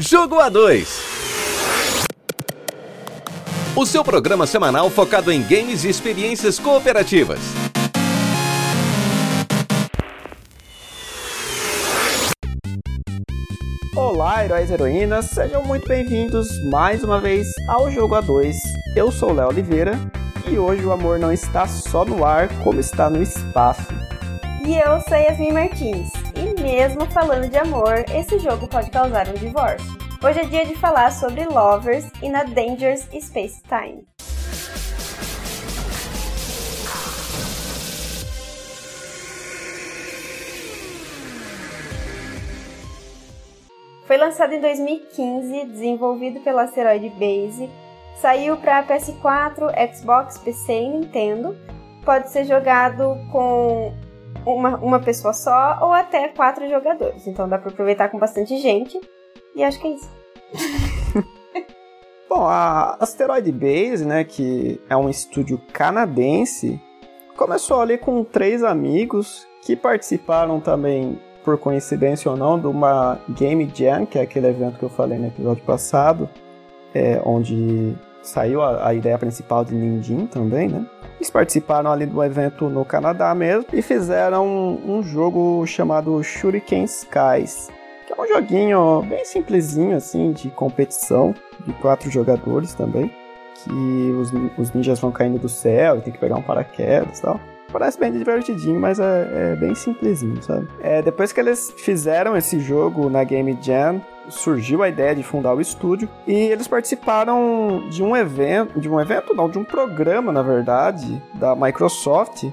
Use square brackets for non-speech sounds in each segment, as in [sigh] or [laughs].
Jogo A2. O seu programa semanal focado em games e experiências cooperativas. Olá, heróis e heroínas, sejam muito bem-vindos mais uma vez ao Jogo A2. Eu sou Léo Oliveira e hoje o amor não está só no ar, como está no espaço. E eu sou Yasmin Martins. E mesmo falando de amor, esse jogo pode causar um divórcio. Hoje é dia de falar sobre Lovers e na Dangerous Space Time. Foi lançado em 2015, desenvolvido pela Asteroid Base, saiu para PS4, Xbox, PC e Nintendo. Pode ser jogado com uma, uma pessoa só ou até quatro jogadores. Então dá para aproveitar com bastante gente. E acho que é isso. [laughs] Bom, a Asteroid Base, né, que é um estúdio canadense, começou ali com três amigos que participaram também, por coincidência ou não, de uma Game Jam, que é aquele evento que eu falei no episódio passado, é, onde saiu a, a ideia principal de Ninjin também, né? Eles participaram ali do evento no Canadá mesmo e fizeram um, jogo chamado Shuriken Skies, que é um joguinho bem simplesinho assim de competição de quatro jogadores também, que os, os ninjas vão caindo do céu e tem que pegar um paraquedas e tal. Parece bem divertidinho, mas é, é bem simplesinho, sabe? É, depois que eles fizeram esse jogo na Game Jam, surgiu a ideia de fundar o estúdio e eles participaram de um evento, de um evento não, de um programa, na verdade, da Microsoft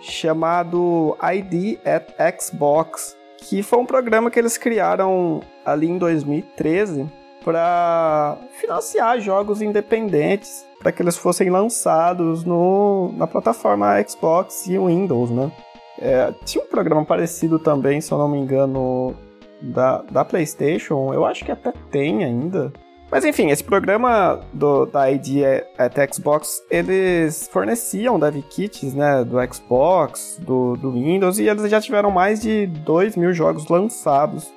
chamado ID at Xbox, que foi um programa que eles criaram ali em 2013 para financiar jogos independentes para que eles fossem lançados no, na plataforma Xbox e Windows, né? É, tinha um programa parecido também, se eu não me engano, da, da PlayStation, eu acho que até tem ainda. Mas enfim, esse programa do, da ID at Xbox, eles forneciam dev kits, né, do Xbox, do, do Windows, e eles já tiveram mais de 2 mil jogos lançados.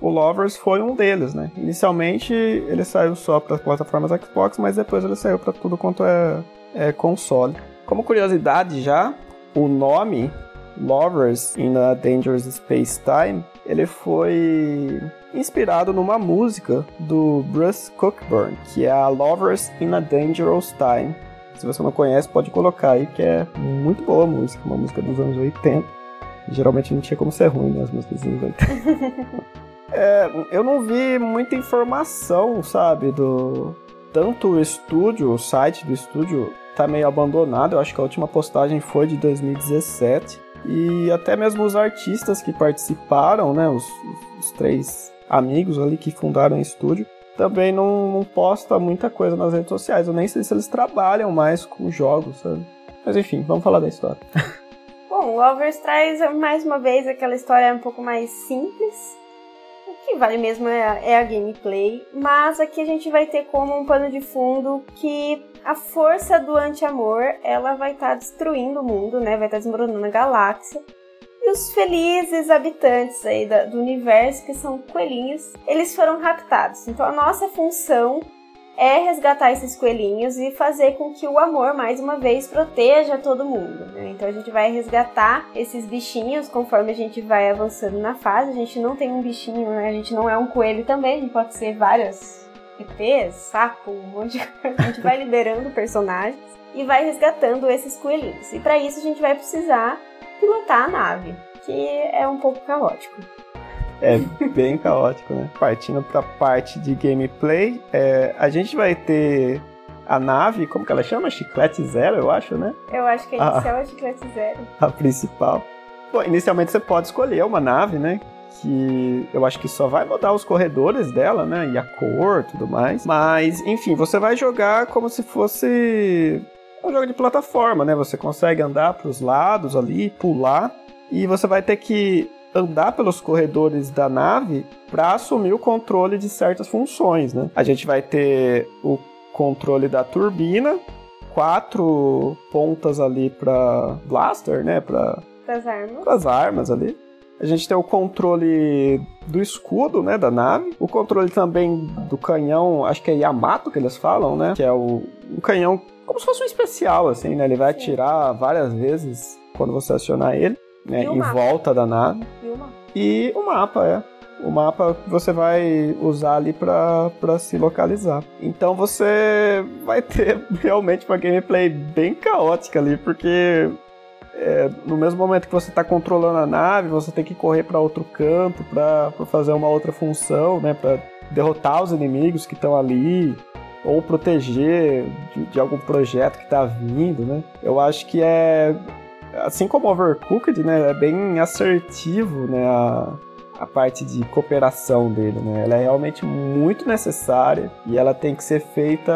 O Lovers foi um deles, né? Inicialmente ele saiu só para as plataformas Xbox, mas depois ele saiu para tudo quanto é, é console. Como curiosidade já, o nome Lovers in a Dangerous Space Time, ele foi inspirado numa música do Bruce Cockburn, que é a Lovers in a Dangerous Time. Se você não conhece, pode colocar aí, que é muito boa a música, uma música dos anos 80. Geralmente não tinha como ser ruim, né, as músicas dos anos 80. [laughs] é, eu não vi muita informação, sabe, do... Tanto o estúdio, o site do estúdio, tá meio abandonado. Eu acho que a última postagem foi de 2017 e até mesmo os artistas que participaram, né, os, os três amigos ali que fundaram o estúdio, também não, não posta muita coisa nas redes sociais. Eu nem sei se eles trabalham mais com jogos, sabe? Mas enfim, vamos falar da história. [laughs] Bom, Lovers traz mais uma vez aquela história um pouco mais simples. Que vale mesmo é a, é a gameplay, mas aqui a gente vai ter como um pano de fundo que a força do anti-amor, ela vai estar tá destruindo o mundo, né? Vai estar tá desmoronando a galáxia. E os felizes habitantes aí do universo, que são coelhinhos, eles foram raptados. Então a nossa função é resgatar esses coelhinhos e fazer com que o amor, mais uma vez, proteja todo mundo. Né? Então a gente vai resgatar esses bichinhos conforme a gente vai avançando na fase. A gente não tem um bichinho, né? a gente não é um coelho também, a gente pode ser várias EPs, sapo, um monte de coisa. A gente vai liberando personagens e vai resgatando esses coelhinhos. E para isso a gente vai precisar pilotar a nave, que é um pouco caótico. É bem caótico, né? Partindo pra parte de gameplay, é, a gente vai ter a nave, como que ela chama? Chiclete Zero, eu acho, né? Eu acho que a inicial é Chiclete Zero. A principal. Bom, inicialmente você pode escolher uma nave, né? que eu acho que só vai mudar os corredores dela, né? E a cor tudo mais. Mas, enfim, você vai jogar como se fosse um jogo de plataforma, né? Você consegue andar para os lados ali, pular, e você vai ter que andar pelos corredores da nave para assumir o controle de certas funções, né? A gente vai ter o controle da turbina, quatro pontas ali para blaster, né? Para as armas. as armas ali A gente tem o controle do escudo, né, da nave. O controle também do canhão, acho que é Yamato que eles falam, né? Que é o um canhão como se fosse um especial, assim, né? Ele vai Sim. atirar várias vezes quando você acionar ele, né? Em mapa? volta da nave. E o mapa? E o mapa, é o mapa você vai usar ali para se localizar. Então você vai ter [laughs] realmente uma gameplay bem caótica ali, porque é, no mesmo momento que você está controlando a nave, você tem que correr para outro canto para fazer uma outra função, né? Para derrotar os inimigos que estão ali ou proteger de, de algum projeto que está vindo, né? Eu acho que é assim como Overcooked, né? É bem assertivo, né? A, a parte de cooperação dele, né? Ela é realmente muito necessária e ela tem que ser feita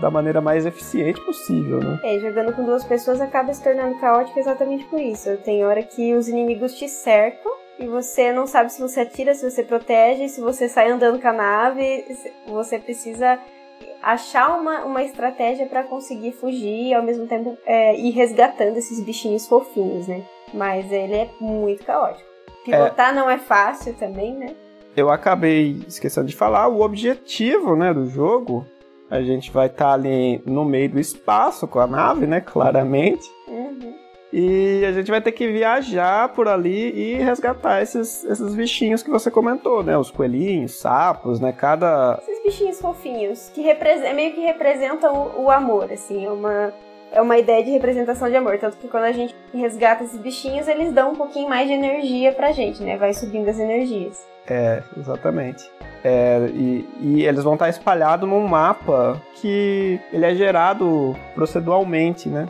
da maneira mais eficiente possível, né? É, jogando com duas pessoas acaba se tornando caótico exatamente por isso. Tem hora que os inimigos te cercam e você não sabe se você atira, se você protege, se você sai andando com a nave, você precisa achar uma, uma estratégia para conseguir fugir e ao mesmo tempo é, ir resgatando esses bichinhos fofinhos, né? Mas ele é muito caótico. Pilotar é, não é fácil também, né? Eu acabei esquecendo de falar, o objetivo né, do jogo, a gente vai estar tá ali no meio do espaço com a nave, né? Claramente. E a gente vai ter que viajar por ali e resgatar esses, esses bichinhos que você comentou, né? Os coelhinhos, sapos, né? Cada. Esses bichinhos fofinhos, que meio que representam o, o amor, assim. É uma é uma ideia de representação de amor. Tanto que quando a gente resgata esses bichinhos, eles dão um pouquinho mais de energia pra gente, né? Vai subindo as energias. É, exatamente. É, e, e, eles vão estar espalhados num mapa que ele é gerado proceduralmente, né?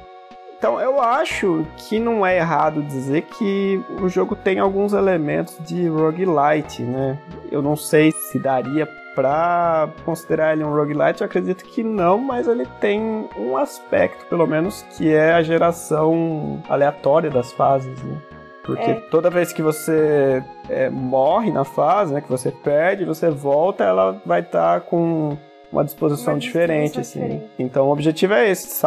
Então eu acho que não é errado dizer que o jogo tem alguns elementos de roguelite, né? Eu não sei se daria Pra considerar ele um roguelite, eu acredito que não, mas ele tem um aspecto, pelo menos, que é a geração aleatória das fases, né? Porque é. toda vez que você é, morre na fase, né, que você perde, você volta, ela vai estar tá com uma disposição uma diferente, assim. Diferente. Então o objetivo é esse,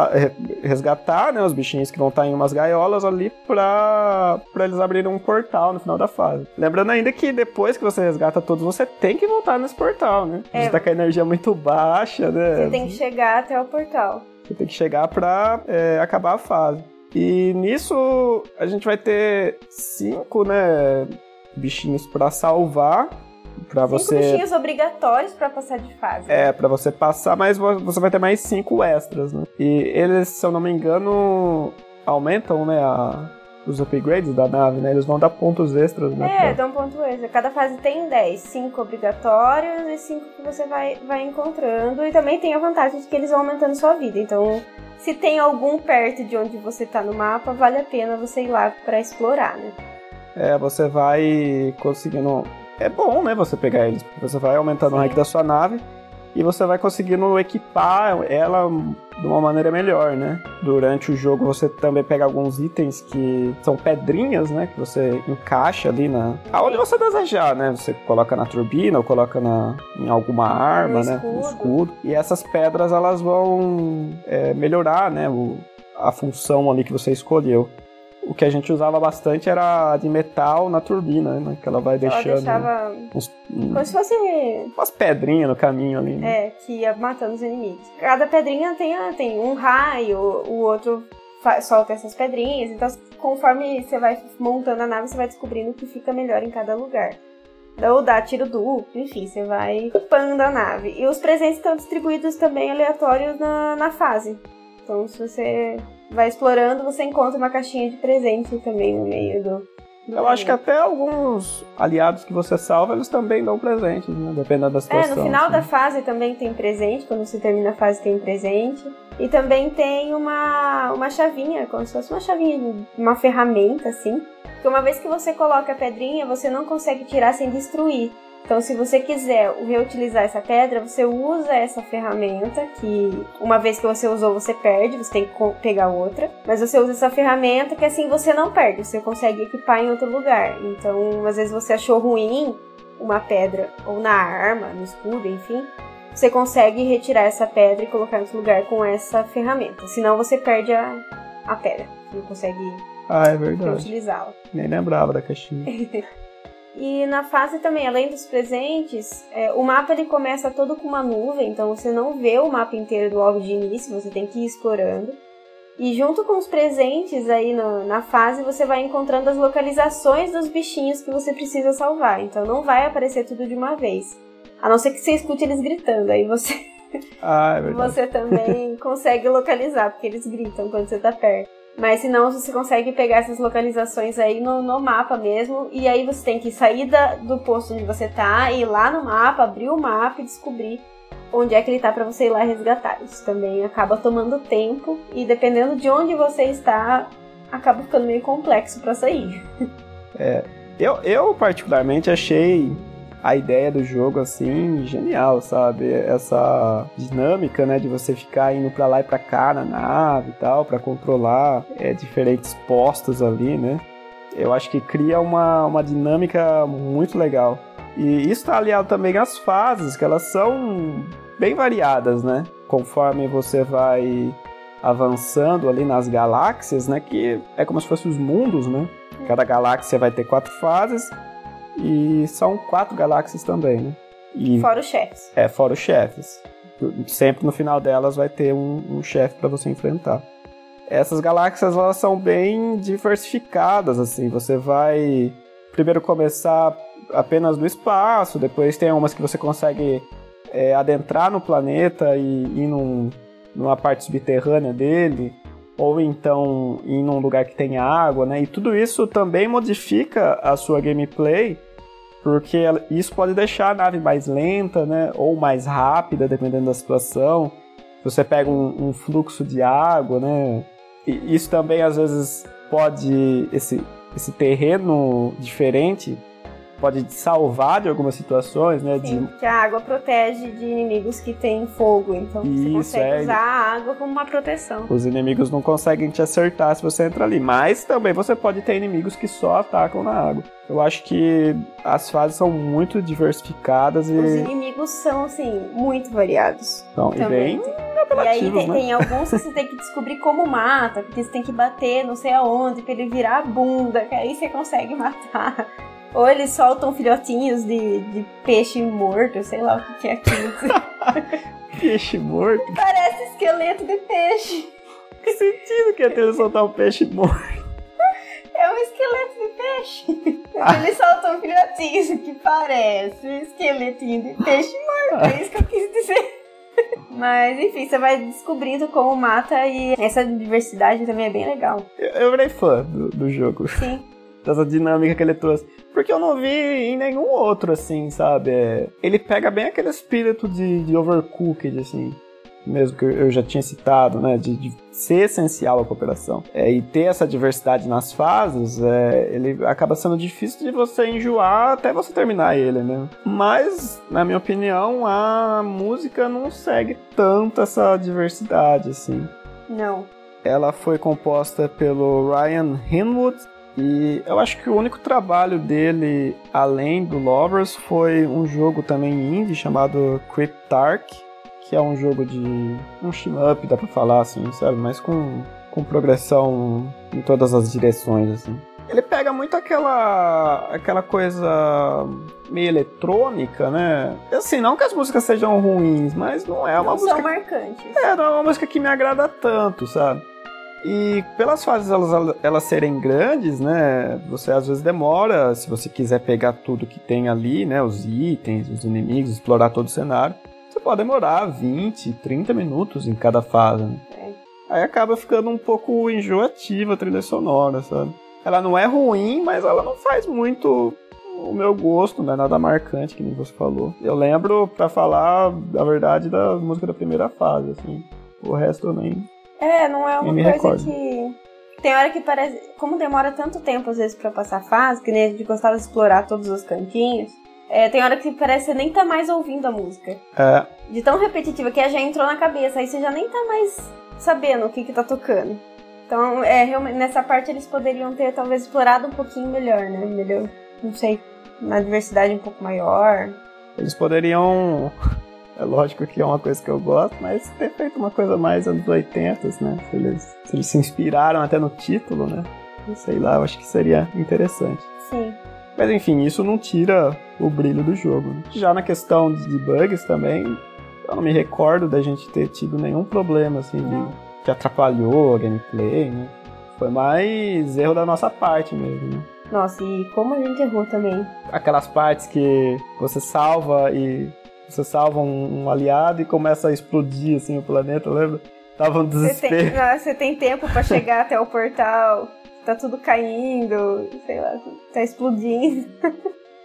resgatar né, os bichinhos que vão estar em umas gaiolas ali pra, pra eles abrirem um portal no final da fase. Lembrando ainda que depois que você resgata todos, você tem que voltar nesse portal, né? É. Você tá com a energia muito baixa, né? Você tem que chegar até o portal. Você tem que chegar pra é, acabar a fase. E nisso a gente vai ter cinco, né, bichinhos para salvar para você. Bichinhos obrigatórios para passar de fase. É, para você passar, mas você vai ter mais cinco extras, né? E eles, se eu não me engano, aumentam, né, a, os upgrades da nave, né? Eles vão dar pontos extras, né? É, pra... dão ponto extra. Cada fase tem 10, 5 obrigatórios e 5 que você vai, vai encontrando. E também tem a vantagem de que eles vão aumentando sua vida. Então, se tem algum perto de onde você tá no mapa, vale a pena você ir lá para explorar, né? É, você vai conseguindo é bom, né, você pegar eles. Você vai aumentando Sim. o rank da sua nave e você vai conseguindo equipar ela de uma maneira melhor, né? Durante o jogo você também pega alguns itens que são pedrinhas, né? Que você encaixa ali na. aonde você desejar, né? Você coloca na turbina ou coloca na... em alguma arma, no né? Escudo. No escudo. E essas pedras elas vão é, melhorar, né? O... a função ali que você escolheu o que a gente usava bastante era de metal na turbina, né? Que ela vai deixando. Ela deixava. Uns, como se fosse. Umas pedrinhas no caminho ali. Né? É, que ia matando os inimigos. Cada pedrinha tem, tem um raio, o outro solta essas pedrinhas. Então, conforme você vai montando a nave, você vai descobrindo o que fica melhor em cada lugar. Ou dá tiro duplo, enfim, você vai equipando a nave. E os presentes estão distribuídos também aleatórios na, na fase. Então, se você vai explorando, você encontra uma caixinha de presente também no meio do. do Eu acho que até alguns aliados que você salva, eles também dão presentes, né? Dependendo da situação. É, no final assim. da fase também tem presente, quando você termina a fase tem presente. E também tem uma, uma chavinha, como se fosse uma chavinha, uma ferramenta, assim. Que uma vez que você coloca a pedrinha, você não consegue tirar sem destruir. Então, se você quiser reutilizar essa pedra, você usa essa ferramenta que uma vez que você usou, você perde, você tem que pegar outra. Mas você usa essa ferramenta que assim você não perde, você consegue equipar em outro lugar. Então, às vezes você achou ruim uma pedra ou na arma, no escudo, enfim, você consegue retirar essa pedra e colocar em outro lugar com essa ferramenta. Senão você perde a, a pedra, você não consegue ah, é utilizá-la. Nem lembrava da caixinha. [laughs] E na fase também, além dos presentes, é, o mapa ele começa todo com uma nuvem, então você não vê o mapa inteiro do logo de início, você tem que ir explorando. E junto com os presentes aí na, na fase, você vai encontrando as localizações dos bichinhos que você precisa salvar. Então não vai aparecer tudo de uma vez. A não ser que você escute eles gritando, aí você. Ah, é [laughs] você também consegue localizar, porque eles gritam quando você tá perto. Mas se não, você consegue pegar essas localizações aí no, no mapa mesmo. E aí você tem que sair da, do posto onde você tá, ir lá no mapa, abrir o mapa e descobrir onde é que ele tá para você ir lá resgatar. Isso também acaba tomando tempo e dependendo de onde você está, acaba ficando meio complexo para sair. [laughs] É, eu, eu particularmente achei a ideia do jogo assim genial, sabe? Essa dinâmica, né, de você ficar indo para lá e para cá na nave e tal, para controlar é, diferentes postos ali, né? Eu acho que cria uma, uma dinâmica muito legal. E isso está aliado também às fases, que elas são bem variadas, né? Conforme você vai avançando ali nas galáxias, né? Que é como se fossem os mundos, né? Cada galáxia vai ter quatro fases e são quatro galáxias também, né? E, fora os chefes. É, fora os chefes. Sempre no final delas vai ter um, um chefe para você enfrentar. Essas galáxias elas são bem diversificadas, assim. Você vai primeiro começar apenas no espaço, depois tem umas que você consegue é, adentrar no planeta e ir num, numa parte subterrânea dele, ou então ir num lugar que tem água, né? E tudo isso também modifica a sua gameplay, porque isso pode deixar a nave mais lenta, né? Ou mais rápida, dependendo da situação. Você pega um, um fluxo de água, né? E isso também às vezes pode esse esse terreno diferente pode salvar de algumas situações, né? Sim, de... porque a água protege de inimigos que têm fogo, então Isso, você consegue é... usar a água como uma proteção. Os inimigos não conseguem te acertar se você entra ali, mas também você pode ter inimigos que só atacam na água. Eu acho que as fases são muito diversificadas e... Os inimigos são, assim, muito variados. Então, também. e bem e aí tem, né? tem, alguns que você tem que descobrir como mata, porque você tem que bater não sei aonde pra ele virar a bunda, que aí você consegue [laughs] matar. Ou eles soltam filhotinhos de, de peixe morto, sei lá o que é aquilo. [laughs] peixe morto? Parece esqueleto de peixe. Que sentido que é ter soltar um peixe morto? É um esqueleto de peixe. Ah. Eles soltam filhotinhos que parece um esqueletinho de peixe morto. É isso que eu quis dizer. Mas enfim, você vai descobrindo como mata e essa diversidade também é bem legal. Eu, eu virei fã do, do jogo. Sim. Dessa dinâmica que ele trouxe. Porque eu não vi em nenhum outro, assim, sabe? É, ele pega bem aquele espírito de, de Overcooked, assim. Mesmo que eu já tinha citado, né? De, de ser essencial a cooperação. É, e ter essa diversidade nas fases, é, ele acaba sendo difícil de você enjoar até você terminar ele, né? Mas, na minha opinião, a música não segue tanto essa diversidade, assim. Não. Ela foi composta pelo Ryan Hinwood e eu acho que o único trabalho dele, além do Lovers, foi um jogo também indie chamado Cryptark, que é um jogo de um shmup, dá pra falar assim, sabe? Mas com, com progressão em todas as direções, assim. Ele pega muito aquela aquela coisa meio eletrônica, né? Assim, não que as músicas sejam ruins, mas não é uma não música. São marcantes. É, não é uma música que me agrada tanto, sabe? E pelas fases elas, elas serem grandes, né? Você às vezes demora, se você quiser pegar tudo que tem ali, né? Os itens, os inimigos, explorar todo o cenário. Você pode demorar 20, 30 minutos em cada fase. Né? É. Aí acaba ficando um pouco enjoativa a trilha sonora, sabe? Ela não é ruim, mas ela não faz muito o meu gosto, não é nada marcante, que nem você falou. Eu lembro, para falar a verdade, da música da primeira fase, assim. O resto eu nem, é, não é uma coisa recordo. que. Tem hora que parece. Como demora tanto tempo, às vezes, pra passar fase, que nem a gente gostava de explorar todos os cantinhos. É, tem hora que parece que você nem tá mais ouvindo a música. É. De tão repetitiva que já entrou na cabeça, aí você já nem tá mais sabendo o que que tá tocando. Então, é, realmente, nessa parte eles poderiam ter talvez explorado um pouquinho melhor, né? Melhor, não sei, uma diversidade um pouco maior. Eles poderiam é lógico que é uma coisa que eu gosto, mas ter feito uma coisa mais anos 80, né? Se eles, se eles se inspiraram até no título, né? Sei lá, eu acho que seria interessante. Sim. Mas enfim, isso não tira o brilho do jogo. Né? Já na questão de bugs também, eu não me recordo da gente ter tido nenhum problema assim de, que atrapalhou a gameplay, né? Foi mais erro da nossa parte mesmo, né? Nossa, e como a gente errou também. Aquelas partes que você salva e você salva um, um aliado e começa a explodir assim o planeta, lembra? Tava um desespero. Você tem, você tem tempo para chegar até o portal, tá tudo caindo, sei lá, tá explodindo.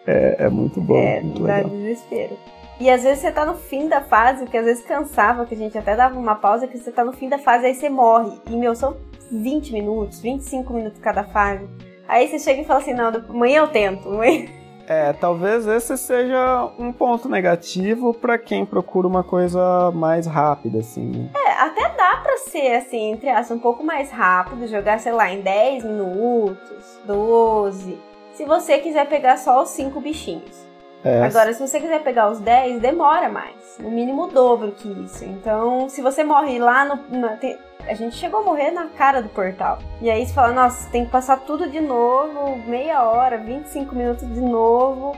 É, é muito bom. É, muito dá legal. desespero. E às vezes você tá no fim da fase, que às vezes cansava, que a gente até dava uma pausa, que você tá no fim da fase, aí você morre. E, meu, são 20 minutos, 25 minutos cada fase. Aí você chega e fala assim, não, amanhã eu tento. Amanhã... É, talvez esse seja um ponto negativo para quem procura uma coisa mais rápida, assim. É, até dá pra ser, assim, entre aspas, um pouco mais rápido, jogar, sei lá, em 10 minutos, 12. Se você quiser pegar só os 5 bichinhos. É, Agora, se você quiser pegar os 10, demora mais. No mínimo o dobro que isso. Então, se você morre lá no. na- tem- a gente chegou a morrer na cara do portal. E aí você fala, nossa, tem que passar tudo de novo, meia hora, 25 minutos de novo.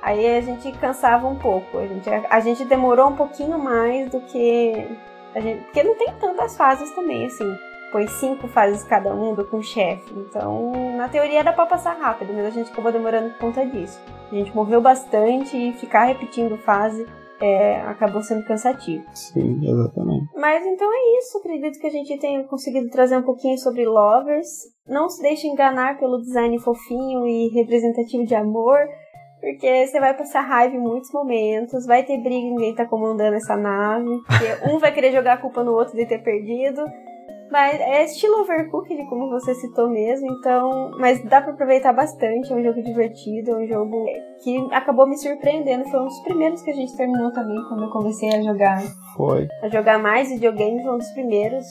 Aí a gente cansava um pouco. A gente, a gente demorou um pouquinho mais do que. A gente, porque não tem tantas fases também, assim. Foi cinco fases cada um do com o chefe. Então, na teoria era pra passar rápido, mas a gente acabou demorando por conta disso. A gente morreu bastante e ficar repetindo fase é, acabou sendo cansativo. Sim, exatamente. Mas então é isso. Acredito que a gente tenha conseguido trazer um pouquinho sobre Lovers. Não se deixe enganar pelo design fofinho e representativo de amor. Porque você vai passar raiva em muitos momentos, vai ter briga em quem tá comandando essa nave, porque um vai querer jogar a culpa no outro de ter perdido. Mas é estilo Overcooked, como você citou mesmo, então. Mas dá pra aproveitar bastante, é um jogo divertido, é um jogo que acabou me surpreendendo. Foi um dos primeiros que a gente terminou também quando eu comecei a jogar Foi. a jogar mais videogame, foi um dos primeiros.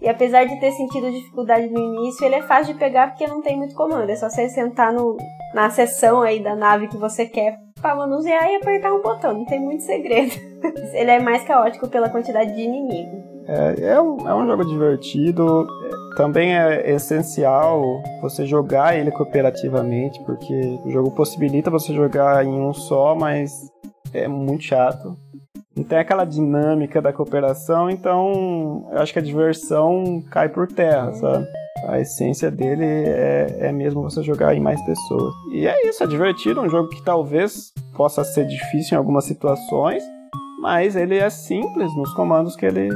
E apesar de ter sentido dificuldade no início, ele é fácil de pegar porque não tem muito comando. É só você sentar no, na seção aí da nave que você quer pra manusear e apertar um botão. Não tem muito segredo. [laughs] ele é mais caótico pela quantidade de inimigo. É, é, um, é um jogo divertido. É, Também é essencial você jogar ele cooperativamente, porque o jogo possibilita você jogar em um só, mas é muito chato. Não tem aquela dinâmica da cooperação, então eu acho que a diversão cai por terra, sabe? A essência dele é, é mesmo você jogar em mais pessoas. E é isso, é divertido, um jogo que talvez possa ser difícil em algumas situações, mas ele é simples nos comandos que ele,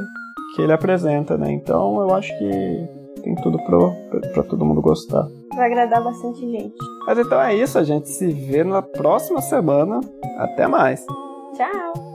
que ele apresenta, né? Então eu acho que tem tudo pro, pra todo mundo gostar. Vai agradar bastante gente. Mas então é isso, a gente se vê na próxima semana. Até mais! Tchau!